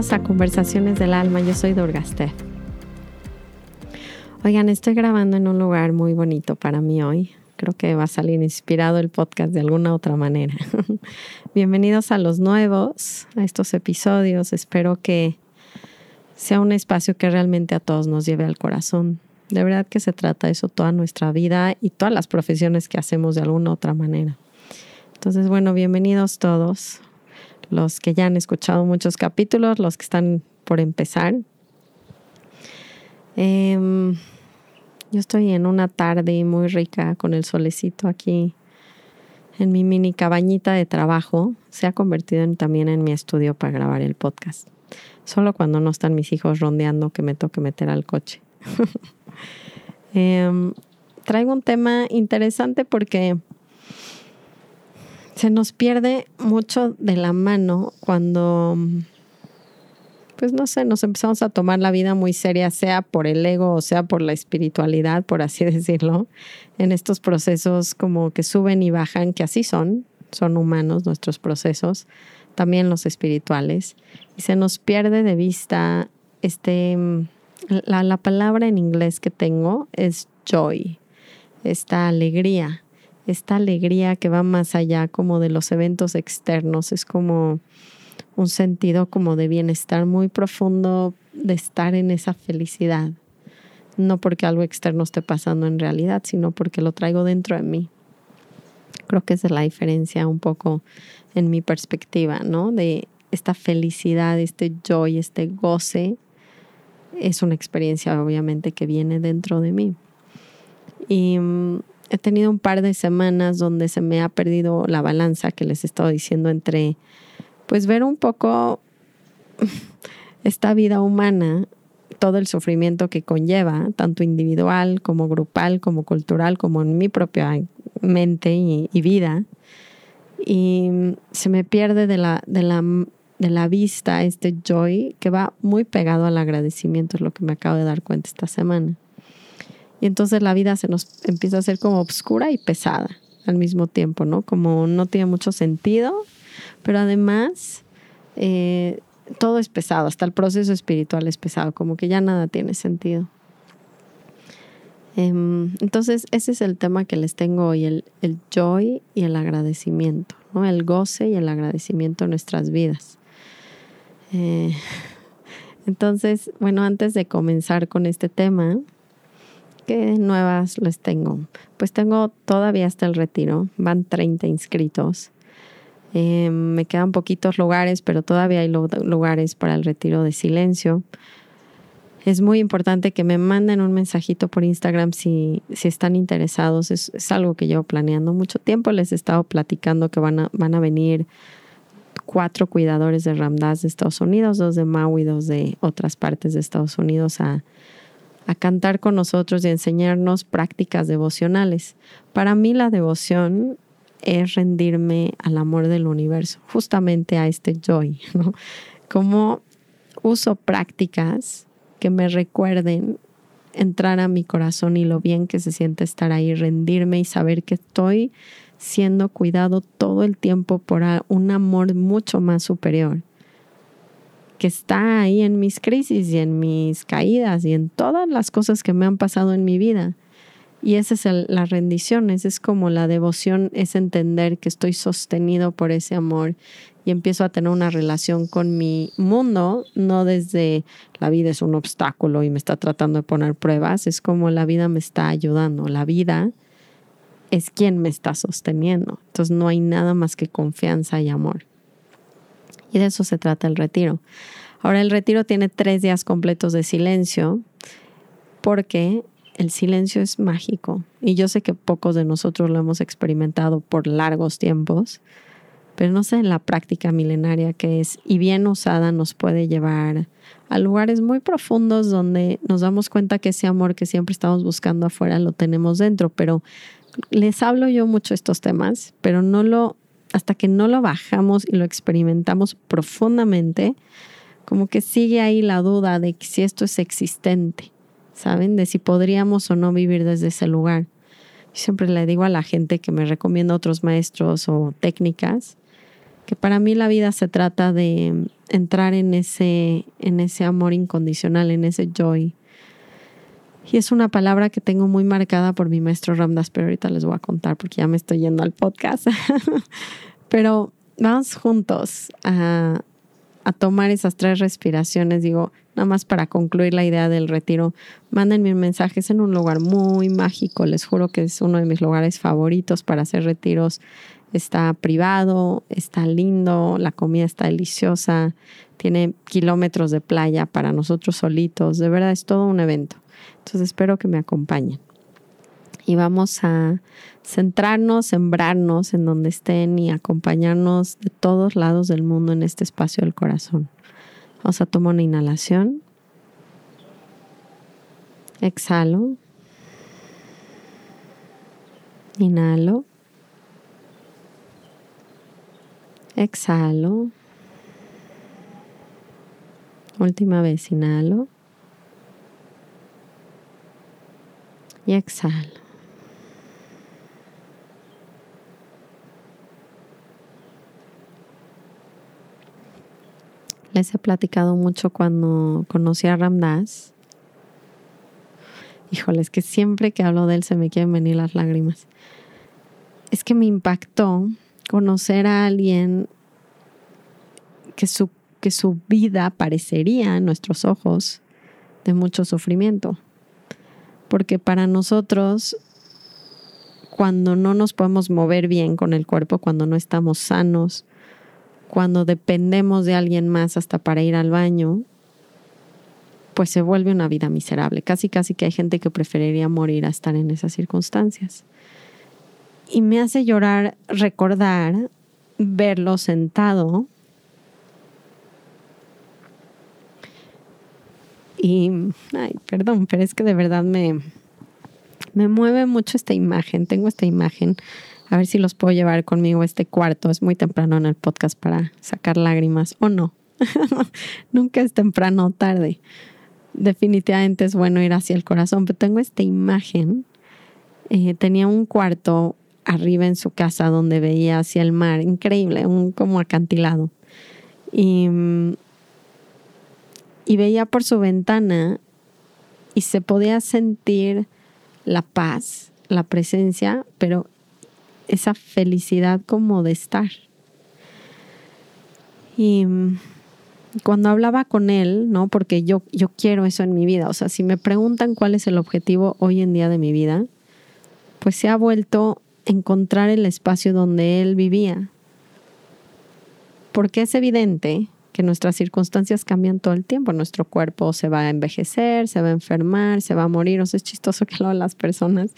A Conversaciones del Alma, yo soy Durgaste. Oigan, estoy grabando en un lugar muy bonito para mí hoy. Creo que va a salir inspirado el podcast de alguna otra manera. Bienvenidos a los nuevos, a estos episodios. Espero que sea un espacio que realmente a todos nos lleve al corazón. De verdad que se trata eso toda nuestra vida y todas las profesiones que hacemos de alguna otra manera. Entonces, bueno, bienvenidos todos los que ya han escuchado muchos capítulos, los que están por empezar. Em, yo estoy en una tarde muy rica con el solecito aquí en mi mini cabañita de trabajo. Se ha convertido también en mi estudio para grabar el podcast. Solo cuando no están mis hijos rondeando que me toque meter al coche. Em, traigo un tema interesante porque se nos pierde mucho de la mano cuando, pues no sé, nos empezamos a tomar la vida muy seria, sea por el ego o sea por la espiritualidad, por así decirlo, en estos procesos como que suben y bajan, que así son, son humanos nuestros procesos, también los espirituales, y se nos pierde de vista este, la, la palabra en inglés que tengo es joy, esta alegría esta alegría que va más allá como de los eventos externos, es como un sentido como de bienestar muy profundo de estar en esa felicidad. No porque algo externo esté pasando en realidad, sino porque lo traigo dentro de mí. Creo que es la diferencia un poco en mi perspectiva, ¿no? De esta felicidad, este joy, este goce, es una experiencia obviamente que viene dentro de mí. Y mm, he tenido un par de semanas donde se me ha perdido la balanza que les he estado diciendo entre, pues ver un poco esta vida humana, todo el sufrimiento que conlleva, tanto individual como grupal, como cultural, como en mi propia mente y, vida. Y se me pierde de la, de la, de la vista este joy que va muy pegado al agradecimiento, es lo que me acabo de dar cuenta esta semana. Y entonces la vida se nos empieza a hacer como oscura y pesada al mismo tiempo, ¿no? Como no tiene mucho sentido, pero además eh, todo es pesado, hasta el proceso espiritual es pesado, como que ya nada tiene sentido. Em, entonces ese es el tema que les tengo hoy, el, joy y el agradecimiento, ¿no? El goce y el agradecimiento en nuestras vidas. Eh, entonces, bueno, antes de comenzar con este tema, ¿Qué nuevas les tengo? Pues tengo todavía hasta el retiro, van 30 inscritos. Em, me quedan poquitos lugares, pero todavía hay lugares para el retiro de silencio. Es muy importante que me manden un mensajito por Instagram si, si están interesados. Es, algo que llevo planeando mucho tiempo. Les he estado platicando que van a, van a venir cuatro cuidadores de Ramdas de Estados Unidos, dos de Maui, dos de otras partes de Estados Unidos a, a cantar con nosotros y enseñarnos prácticas devocionales. Para mí la devoción es rendirme al amor del universo, justamente a este joy. Como uso prácticas que me recuerden entrar a mi corazón y lo bien que se siente estar ahí, rendirme y saber que estoy siendo cuidado todo el tiempo por un amor mucho más superior que está ahí en mis crisis y en mis caídas y en todas las cosas que me han pasado en mi vida. Y esa es la rendición, esa es como la devoción, es entender que estoy sostenido por ese amor y empiezo a tener una relación con mi mundo, no desde la vida es un obstáculo y me está tratando de poner pruebas, es como la vida me está ayudando, la vida es quien me está sosteniendo. Entonces no hay nada más que confianza y amor. Y de eso se trata el retiro. Ahora el retiro tiene tres días completos de silencio porque el silencio es mágico. Y yo sé que pocos de nosotros lo hemos experimentado por largos tiempos, pero no sé en la práctica milenaria que es y bien usada nos puede llevar a lugares muy profundos donde nos damos cuenta que ese amor que siempre estamos buscando afuera lo tenemos dentro, pero les hablo yo mucho estos temas, pero no lo hasta que no lo bajamos y lo experimentamos profundamente, como que sigue ahí la duda de si esto es existente, ¿saben? De si podríamos o no vivir desde ese lugar. Yo siempre le digo a la gente que me recomienda otros maestros o técnicas que para mí la vida se trata de entrar en ese, en ese amor incondicional, en ese joy. Y es una palabra que tengo muy marcada por mi maestro Ramdas, pero ahorita les voy a contar porque ya me estoy yendo al podcast. pero vamos juntos a, tomar esas tres respiraciones. Digo, nada más para concluir la idea del retiro, mándenme mensajes en un lugar muy mágico. Les juro que es uno de mis lugares favoritos para hacer retiros está privado, está lindo, la comida está deliciosa, tiene kilómetros de playa para nosotros solitos, de verdad es todo un evento. Entonces espero que me acompañen. Y vamos a centrarnos, sembrarnos en donde estén y acompañarnos de todos lados del mundo en este espacio del corazón. Vamos a tomar una inhalación. Exhalo. Inhalo. Exhalo. Última vez, inhalo. Y exhalo. Les he platicado mucho cuando conocí a Ramdas. Híjole, es que siempre que hablo de él se me quieren venir las lágrimas. Es que me impactó conocer a alguien que su, que su vida parecería en nuestros ojos de mucho sufrimiento. Porque para nosotros, cuando no nos podemos mover bien con el cuerpo, cuando no estamos sanos, cuando dependemos de alguien más hasta para ir al baño, pues se vuelve una vida miserable. Casi, casi que hay gente que preferiría morir a estar en esas circunstancias. Y me hace llorar recordar verlo sentado y, ay, perdón, pero es que de verdad me, me mueve mucho esta imagen. Tengo esta imagen. A ver si los puedo llevar conmigo a este cuarto. Es muy temprano en el podcast para sacar lágrimas o no. Nunca es temprano o tarde. Definitivamente es bueno ir hacia el corazón, pero tengo esta imagen. Eh, tenía un cuarto arriba en su casa donde veía hacia el mar, increíble, un como acantilado. Y, y veía por su ventana y se podía sentir la paz, la presencia, pero esa felicidad como de estar. Y cuando hablaba con él, ¿no? Porque yo, yo quiero eso en mi vida. O sea, si me preguntan cuál es el objetivo hoy en día de mi vida, pues se ha vuelto encontrar el espacio donde él vivía. Porque es evidente que nuestras circunstancias cambian todo el tiempo. Nuestro cuerpo se va a envejecer, se va a enfermar, se va a morir. O sea, es chistoso que luego las personas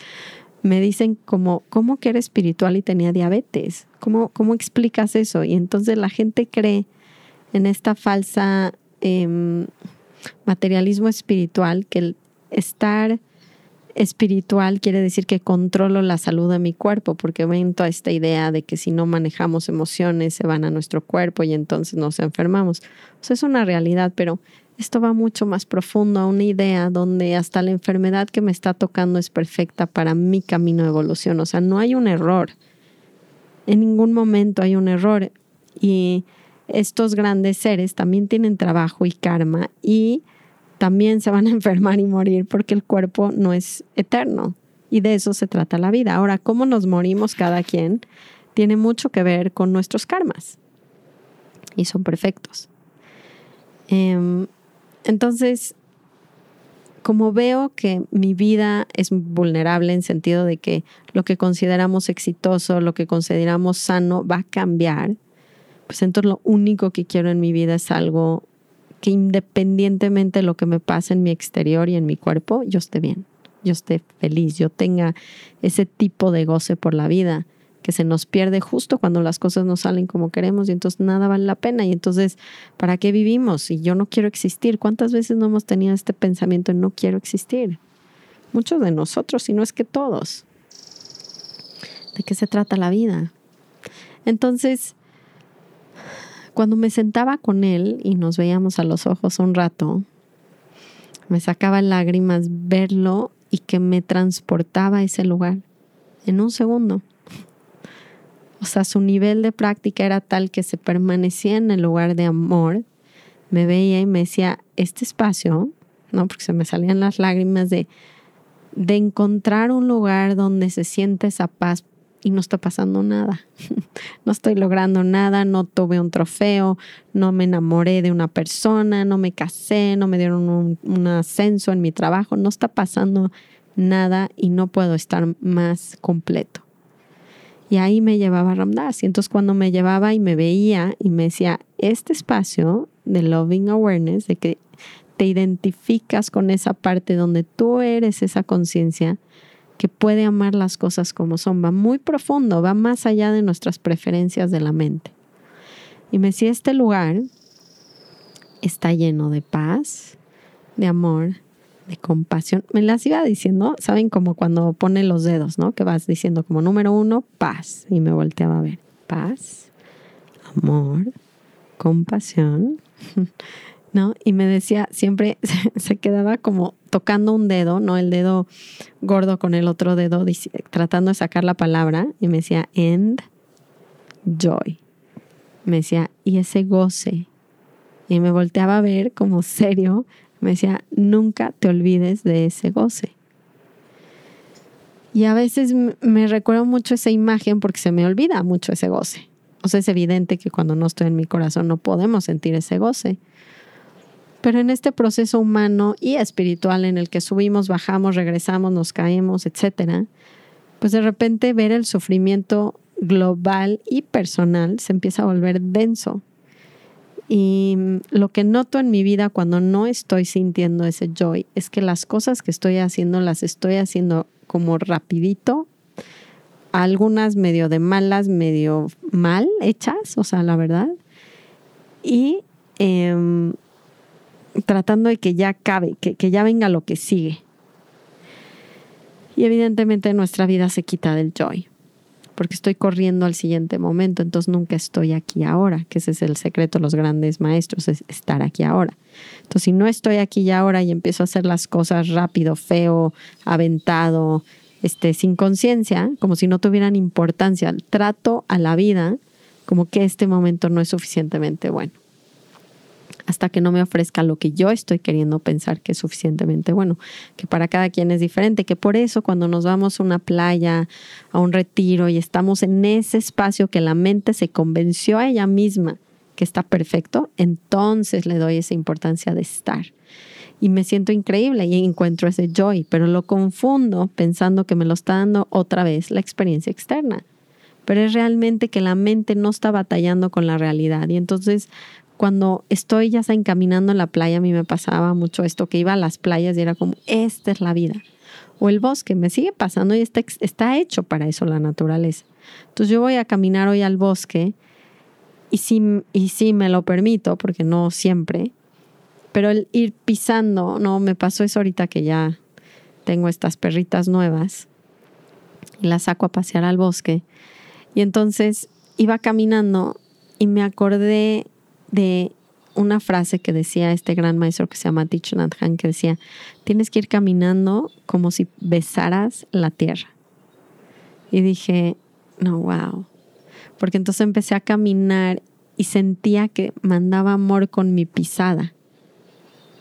me dicen como, ¿cómo que era espiritual y tenía diabetes? ¿Cómo, cómo explicas eso? Y entonces la gente cree en esta falsa em, materialismo espiritual que el estar espiritual quiere decir que controlo la salud de mi cuerpo, porque ven esta idea de que si no manejamos emociones se van a nuestro cuerpo y entonces nos enfermamos. O sea, es una realidad, pero esto va mucho más profundo a una idea donde hasta la enfermedad que me está tocando es perfecta para mi camino de evolución. O sea, no hay un error. En ningún momento hay un error. Y estos grandes seres también tienen trabajo y karma y también se van a enfermar y morir porque el cuerpo no es eterno y de eso se trata la vida. Ahora, cómo nos morimos cada quien tiene mucho que ver con nuestros karmas y son perfectos. Em, entonces, como veo que mi vida es vulnerable en sentido de que lo que consideramos exitoso, lo que consideramos sano va a cambiar, pues entonces lo único que quiero en mi vida es algo que independientemente de lo que me pase en mi exterior y en mi cuerpo, yo esté bien, yo esté feliz, yo tenga ese tipo de goce por la vida que se nos pierde justo cuando las cosas no salen como queremos y entonces nada vale la pena. Y entonces, ¿para qué vivimos? Si yo no quiero existir, ¿cuántas veces no hemos tenido este pensamiento de no quiero existir? Muchos de nosotros, si no es que todos. ¿De qué se trata la vida? Entonces, cuando me sentaba con él y nos veíamos a los ojos un rato, me sacaba lágrimas verlo y que me transportaba a ese lugar en un segundo. O sea, su nivel de práctica era tal que se permanecía en el lugar de amor, me veía y me decía, este espacio, ¿no? Porque se me salían las lágrimas de, de encontrar un lugar donde se siente esa paz y no está pasando nada. no estoy logrando nada, no tuve un trofeo, no me enamoré de una persona, no me casé, no me dieron un, ascenso en mi trabajo, no está pasando nada y no puedo estar más completo. Y ahí me llevaba Ramdas. Y entonces cuando me llevaba y me veía y me decía, este espacio de Loving Awareness, de que te identificas con esa parte donde tú eres esa conciencia, que puede amar las cosas como son. Va muy profundo, va más allá de nuestras preferencias de la mente. Y me decía, este lugar está lleno de paz, de amor, de compasión. Me las iba diciendo, ¿saben? Como cuando pone los dedos, ¿no? Que vas diciendo como número uno, paz. Y me volteaba a ver, paz, amor, compasión, ¿no? Y me decía, siempre se quedaba como tocando un dedo, ¿no? El dedo gordo con el otro dedo, tratando de sacar la palabra, y me decía, end joy. Me decía, y ese goce. Y me volteaba a ver como serio, me decía, nunca te olvides de ese goce. Y a veces me recuerdo mucho esa imagen porque se me olvida mucho ese goce. O sea, es evidente que cuando no estoy en mi corazón no podemos sentir ese goce. Pero en este proceso humano y espiritual en el que subimos, bajamos, regresamos, nos caemos, etcétera, pues de repente ver el sufrimiento global y personal se empieza a volver denso. Y lo que noto en mi vida cuando no estoy sintiendo ese joy es que las cosas que estoy haciendo las estoy haciendo como rapidito, algunas medio de malas, medio mal hechas, o sea, la verdad. Y em, tratando de que ya cabe, que, que ya venga lo que sigue. Y evidentemente nuestra vida se quita del joy, porque estoy corriendo al siguiente momento, entonces nunca estoy aquí ahora, que ese es el secreto de los grandes maestros, es estar aquí ahora. Entonces, si no estoy aquí y ahora y empiezo a hacer las cosas rápido, feo, aventado, este, sin conciencia, como si no tuvieran importancia, trato a la vida como que este momento no es suficientemente bueno hasta que no me ofrezca lo que yo estoy queriendo pensar que es suficientemente bueno, que para cada quien es diferente, que por eso cuando nos vamos a una playa, a un retiro y estamos en ese espacio que la mente se convenció a ella misma que está perfecto, entonces le doy esa importancia de estar. Y me siento increíble y encuentro ese joy, pero lo confundo pensando que me lo está dando otra vez la experiencia externa pero es realmente que la mente no está batallando con la realidad. Y entonces cuando estoy ya encaminando en la playa, a mí me pasaba mucho esto, que iba a las playas y era como, esta es la vida. O el bosque, me sigue pasando y está, está hecho para eso la naturaleza. Entonces yo voy a caminar hoy al bosque y sí, y sí me lo permito, porque no siempre, pero el ir pisando, no, me pasó eso ahorita que ya tengo estas perritas nuevas y las saco a pasear al bosque. Y entonces iba caminando y me acordé de una frase que decía este gran maestro que se llama Thich Nhat que decía, tienes que ir caminando como si besaras la tierra. Y dije, no, wow. Porque entonces empecé a caminar y sentía que mandaba amor con mi pisada.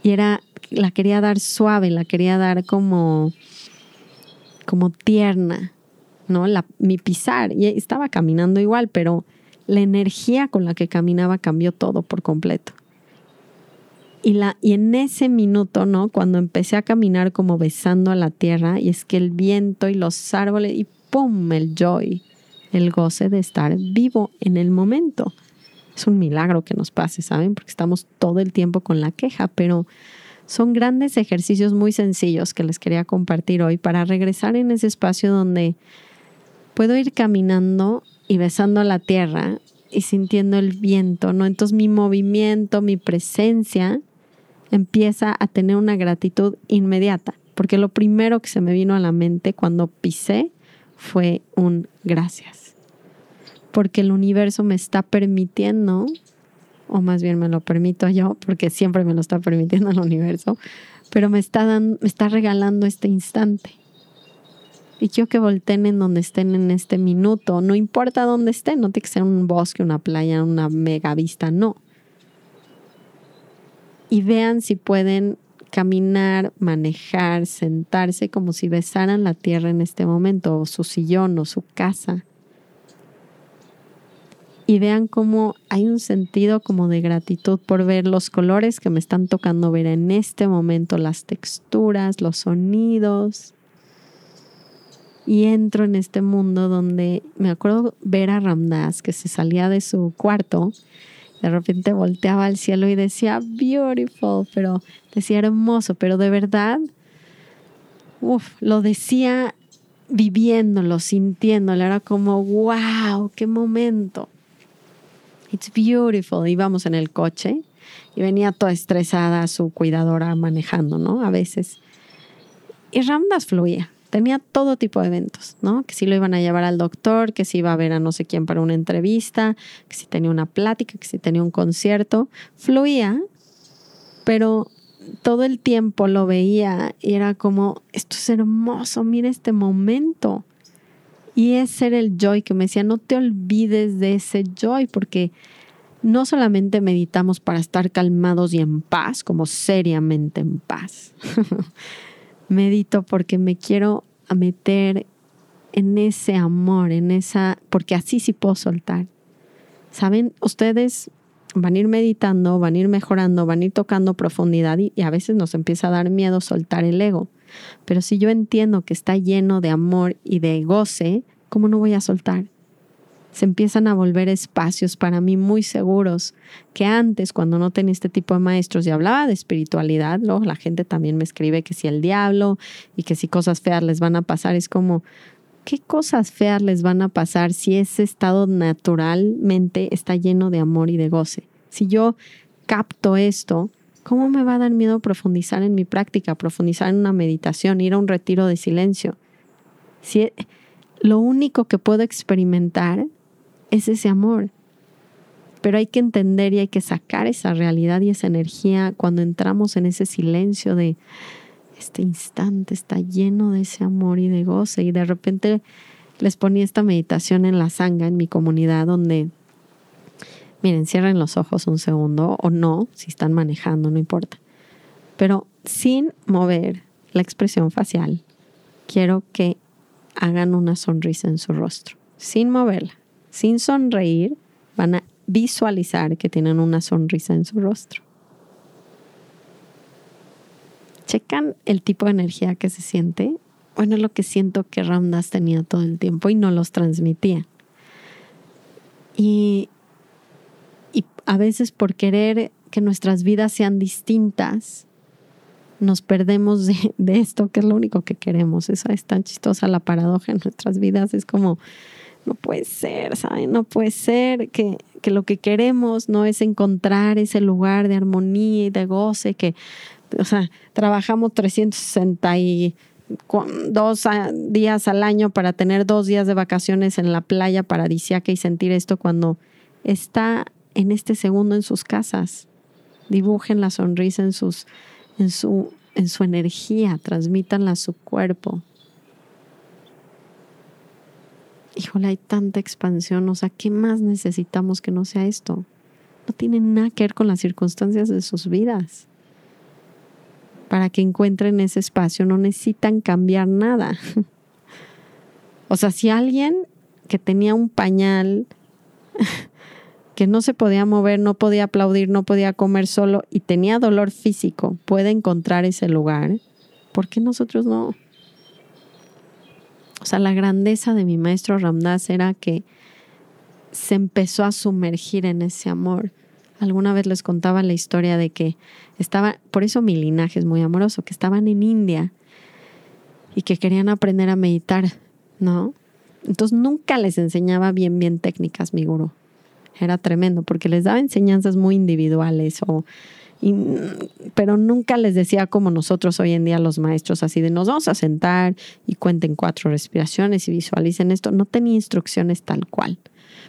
Y era, la quería dar suave, la quería dar como, como tierna, ¿no? Mi pisar. Y estaba caminando igual, pero la energía con la que caminaba cambió todo por completo. Y, la, y en ese minuto, ¿no? Cuando empecé a caminar como besando a la tierra, y es que el viento y los árboles, y ¡pum! el joy, el goce de estar vivo en el momento. Es un milagro que nos pase, ¿saben? Porque estamos todo el tiempo con la queja, pero son grandes ejercicios muy sencillos que les quería compartir hoy para regresar en ese espacio donde puedo ir caminando y besando la tierra y sintiendo el viento, ¿no? Entonces mi movimiento, mi presencia empieza a tener una gratitud inmediata, porque lo primero que se me vino a la mente cuando pisé fue un gracias, porque el universo me está permitiendo, o más bien me lo permito yo, porque siempre me lo está permitiendo el universo, pero me está, dando, me está regalando este instante Y quiero que volteen en donde estén en este minuto. No importa dónde estén, no tiene que ser un bosque, una playa, una mega vista, no. Y vean si pueden caminar, manejar, sentarse como si besaran la tierra en este momento, o su sillón o su casa. Y vean cómo hay un sentido como de gratitud por ver los colores que me están tocando ver en este momento, las texturas, los sonidos. Y entro en este mundo donde me acuerdo ver a Ramdas que se salía de su cuarto de repente volteaba al cielo y decía beautiful, pero decía hermoso, pero de verdad, uff, lo decía viviéndolo, sintiéndolo, era como wow, qué momento. It's beautiful. Íbamos en el coche y venía toda estresada su cuidadora manejando, ¿no? A veces. Y Ramdas fluía tenía todo tipo de eventos, ¿no? Que si lo iban a llevar al doctor, que si iba a ver a no sé quién para una entrevista, que si tenía una plática, que si tenía un concierto, fluía, pero todo el tiempo lo veía y era como, esto es hermoso, mira este momento. Y ese era el joy que me decía, no te olvides de ese joy, porque no solamente meditamos para estar calmados y en paz, como seriamente en paz. medito porque me quiero meter en ese amor, en esa, porque así sí puedo soltar. Saben, ustedes van a ir meditando, van a ir mejorando, van a ir tocando profundidad y, a veces nos empieza a dar miedo soltar el ego. Pero si yo entiendo que está lleno de amor y de goce, ¿cómo no voy a soltar? Se empiezan a volver espacios para mí muy seguros, que antes cuando no tenía este tipo de maestros y hablaba de espiritualidad, luego la gente también me escribe que si el diablo y que si cosas feas les van a pasar, es como, ¿qué cosas feas les van a pasar si ese estado naturalmente está lleno de amor y de goce? Si yo capto esto, ¿cómo me va a dar miedo profundizar en mi práctica, profundizar en una meditación, ir a un retiro de silencio? Si lo único que puedo experimentar es ese amor. Pero hay que entender y hay que sacar esa realidad y esa energía cuando entramos en ese silencio de este instante está lleno de ese amor y de goce. Y de repente les ponía esta meditación en la sanga, en mi comunidad, donde, miren, cierren los ojos un segundo o no, si están manejando, no importa. Pero sin mover la expresión facial, quiero que hagan una sonrisa en su rostro, sin moverla sin sonreír, van a visualizar que tienen una sonrisa en su rostro. Checan el tipo de energía que se siente. Bueno, lo que siento que Ramdas tenía todo el tiempo y no los transmitía. Y, y a veces por querer que nuestras vidas sean distintas, nos perdemos de, de, esto, que es lo único que queremos. Esa es tan chistosa la paradoja en nuestras vidas. Es como no puede ser, ¿saben? No puede ser que, que lo que queremos no es encontrar ese lugar de armonía y de goce, que, o sea, trabajamos 362 días al año para tener dos días de vacaciones en la playa paradisiaca y sentir esto cuando está en este segundo en sus casas. Dibujen la sonrisa en, sus, en, su, en su energía, transmítanla a su cuerpo híjole, hay tanta expansión, o sea, ¿qué más necesitamos que no sea esto? No tiene nada que ver con las circunstancias de sus vidas. Para que encuentren ese espacio no necesitan cambiar nada. O sea, si alguien que tenía un pañal, que no se podía mover, no podía aplaudir, no podía comer solo y tenía dolor físico, puede encontrar ese lugar, ¿por qué nosotros no? O sea, la grandeza de mi maestro Ramdas era que se empezó a sumergir en ese amor. Alguna vez les contaba la historia de que estaba, por eso mi linaje es muy amoroso, que estaban en India y que querían aprender a meditar, ¿no? Entonces nunca les enseñaba bien, bien técnicas, mi gurú. Era tremendo porque les daba enseñanzas muy individuales o pero nunca les decía como nosotros hoy en día los maestros, así de nos vamos a sentar y cuenten cuatro respiraciones y visualicen esto. No tenía instrucciones tal cual.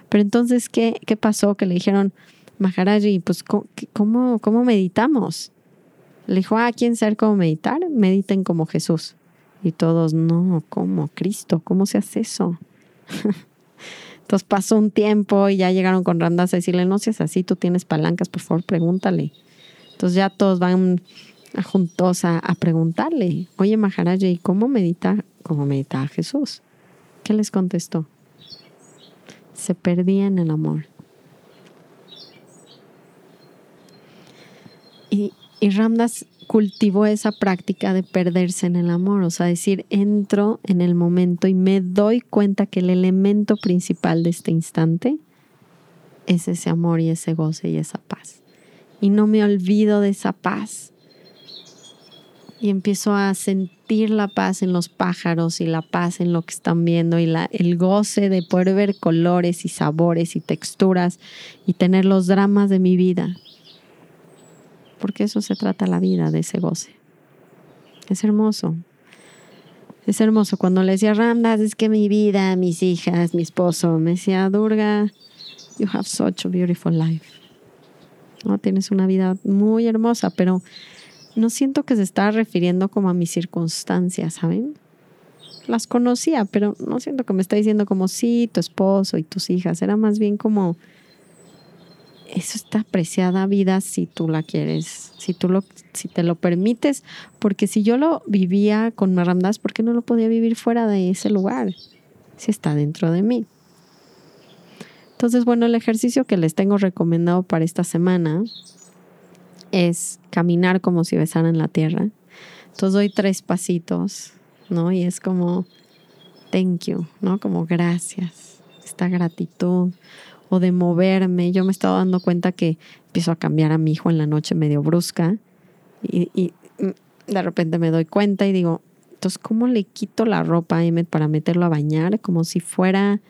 Pero entonces, ¿qué, qué pasó? Que le dijeron, Maharaji, pues, ¿cómo, cómo meditamos? Le dijo, ah, ¿quieren saber cómo meditar? Mediten como Jesús. Y todos, no, ¿cómo? Cristo, ¿cómo se hace eso? Entonces pasó un tiempo y ya llegaron con Ramdas a decirle, no seas así, tú tienes palancas, por favor, pregúntale. Entonces ya todos van juntos a, preguntarle, oye Maharaja, ¿y cómo medita, cómo medita Jesús? ¿Qué les contestó? Se perdía en el amor. Y, y Ramdas cultivó esa práctica de perderse en el amor, o sea, decir, entro en el momento y me doy cuenta que el elemento principal de este instante es ese amor y ese goce y esa paz. Y no me olvido de esa paz. Y empiezo a sentir la paz en los pájaros y la paz en lo que están viendo y la, el goce de poder ver colores y sabores y texturas y tener los dramas de mi vida porque eso se trata la vida, de ese goce. Es hermoso. Es hermoso. Cuando le decía Ramdas, es que mi vida, mis hijas, mi esposo, me decía Durga, you have such a beautiful life. ¿No? Tienes una vida muy hermosa, pero no siento que se está refiriendo como a mis circunstancias, ¿saben? Las conocía, pero no siento que me está diciendo como sí, tu esposo y tus hijas. Era más bien como eso está apreciada vida si tú la quieres, si tú lo, si te lo permites, porque si yo lo vivía con Maramdas, ¿por qué no lo podía vivir fuera de ese lugar? Si está dentro de mí. Entonces, bueno, el ejercicio que les tengo recomendado para esta semana es caminar como si besaran la tierra. Entonces doy tres pasitos, ¿no? Y es como, thank you, ¿no? Como gracias, esta gratitud o de moverme. Yo me estaba dando cuenta que empiezo a cambiar a mi hijo en la noche medio brusca y, de repente me doy cuenta y digo, entonces, ¿cómo le quito la ropa a Emmet para meterlo a bañar? Como si fuera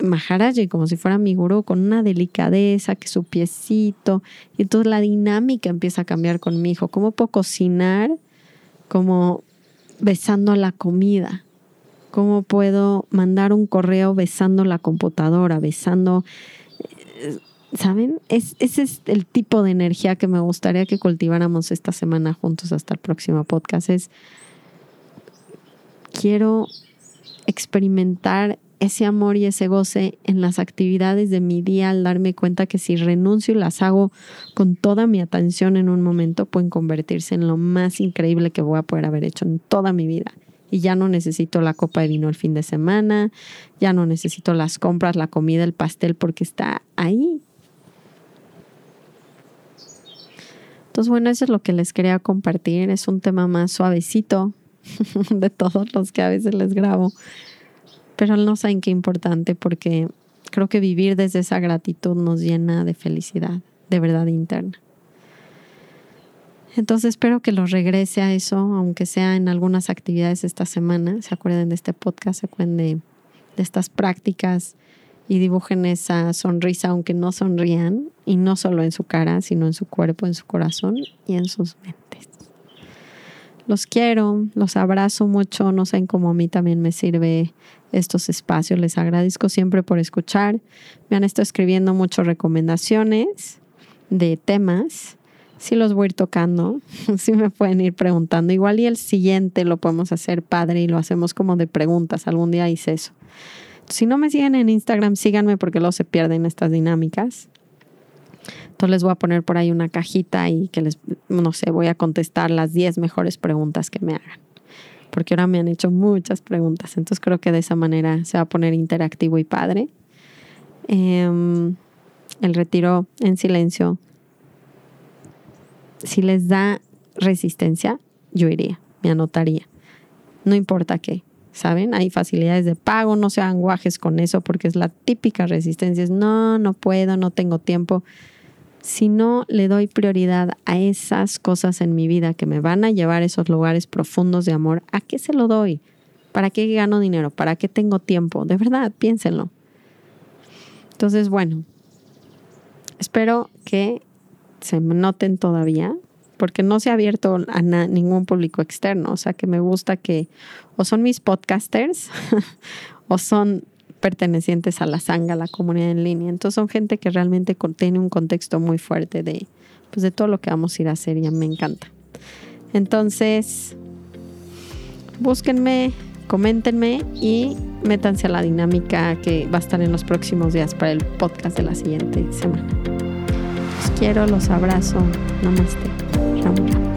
Maharaji, como si fuera mi gurú, con una delicadeza, que su piecito. Y entonces la dinámica empieza a cambiar con mi hijo. ¿Cómo puedo cocinar? Como besando la comida. ¿Cómo puedo mandar un correo besando la computadora, besando... Eh, ¿Saben? Es, ese es el tipo de energía que me gustaría que cultiváramos esta semana juntos hasta el próximo podcast. Es, quiero experimentar ese amor y ese goce en las actividades de mi día al darme cuenta que si renuncio y las hago con toda mi atención en un momento, pueden convertirse en lo más increíble que voy a poder haber hecho en toda mi vida y ya no necesito la copa de vino el fin de semana, ya no necesito las compras, la comida, el pastel, porque está ahí. Entonces, bueno, eso es lo que les quería compartir. Es un tema más suavecito de todos los que a veces les grabo, pero no saben qué importante porque creo que vivir desde esa gratitud nos llena de felicidad, de verdad interna. Entonces espero que los regrese a eso, aunque sea en algunas actividades esta semana. Se acuerden de este podcast, se acuerden de, estas prácticas y dibujen esa sonrisa, aunque no sonrían, y no solo en su cara, sino en su cuerpo, en su corazón y en sus mentes. Los quiero, los abrazo mucho, no saben cómo a mí también me sirve estos espacios. Les agradezco siempre por escuchar. Me han estado escribiendo muchas recomendaciones de temas sí los voy a ir tocando, sí me pueden ir preguntando. Igual y el siguiente lo podemos hacer padre y lo hacemos como de preguntas. Algún día hice eso. Si no me siguen en Instagram, síganme porque luego se pierden estas dinámicas. Entonces les voy a poner por ahí una cajita y que les, no sé, voy a contestar las 10 mejores preguntas que me hagan. Porque ahora me han hecho muchas preguntas. Entonces creo que de esa manera se va a poner interactivo y padre. Em, el retiro en silencio si les da resistencia, yo iría, me anotaría. No importa qué, ¿saben? Hay facilidades de pago, no sean guajes con eso porque es la típica resistencia, es no, no puedo, no tengo tiempo. Si no le doy prioridad a esas cosas en mi vida que me van a llevar a esos lugares profundos de amor, ¿a qué se lo doy? ¿Para qué gano dinero? ¿Para qué tengo tiempo? De verdad, piénsenlo. Entonces, bueno, espero que se noten todavía, porque no se ha abierto a ningún público externo. O sea que me gusta que o son mis podcasters o son pertenecientes a la sanga, la comunidad en línea. Entonces son gente que realmente tiene un contexto muy fuerte de, pues de todo lo que vamos a ir a hacer y me encanta. Entonces, búsquenme, coméntenme y métanse a la dinámica que va a estar en los próximos días para el podcast de la siguiente semana. Quiero, los abrazo. Namaste. Ram.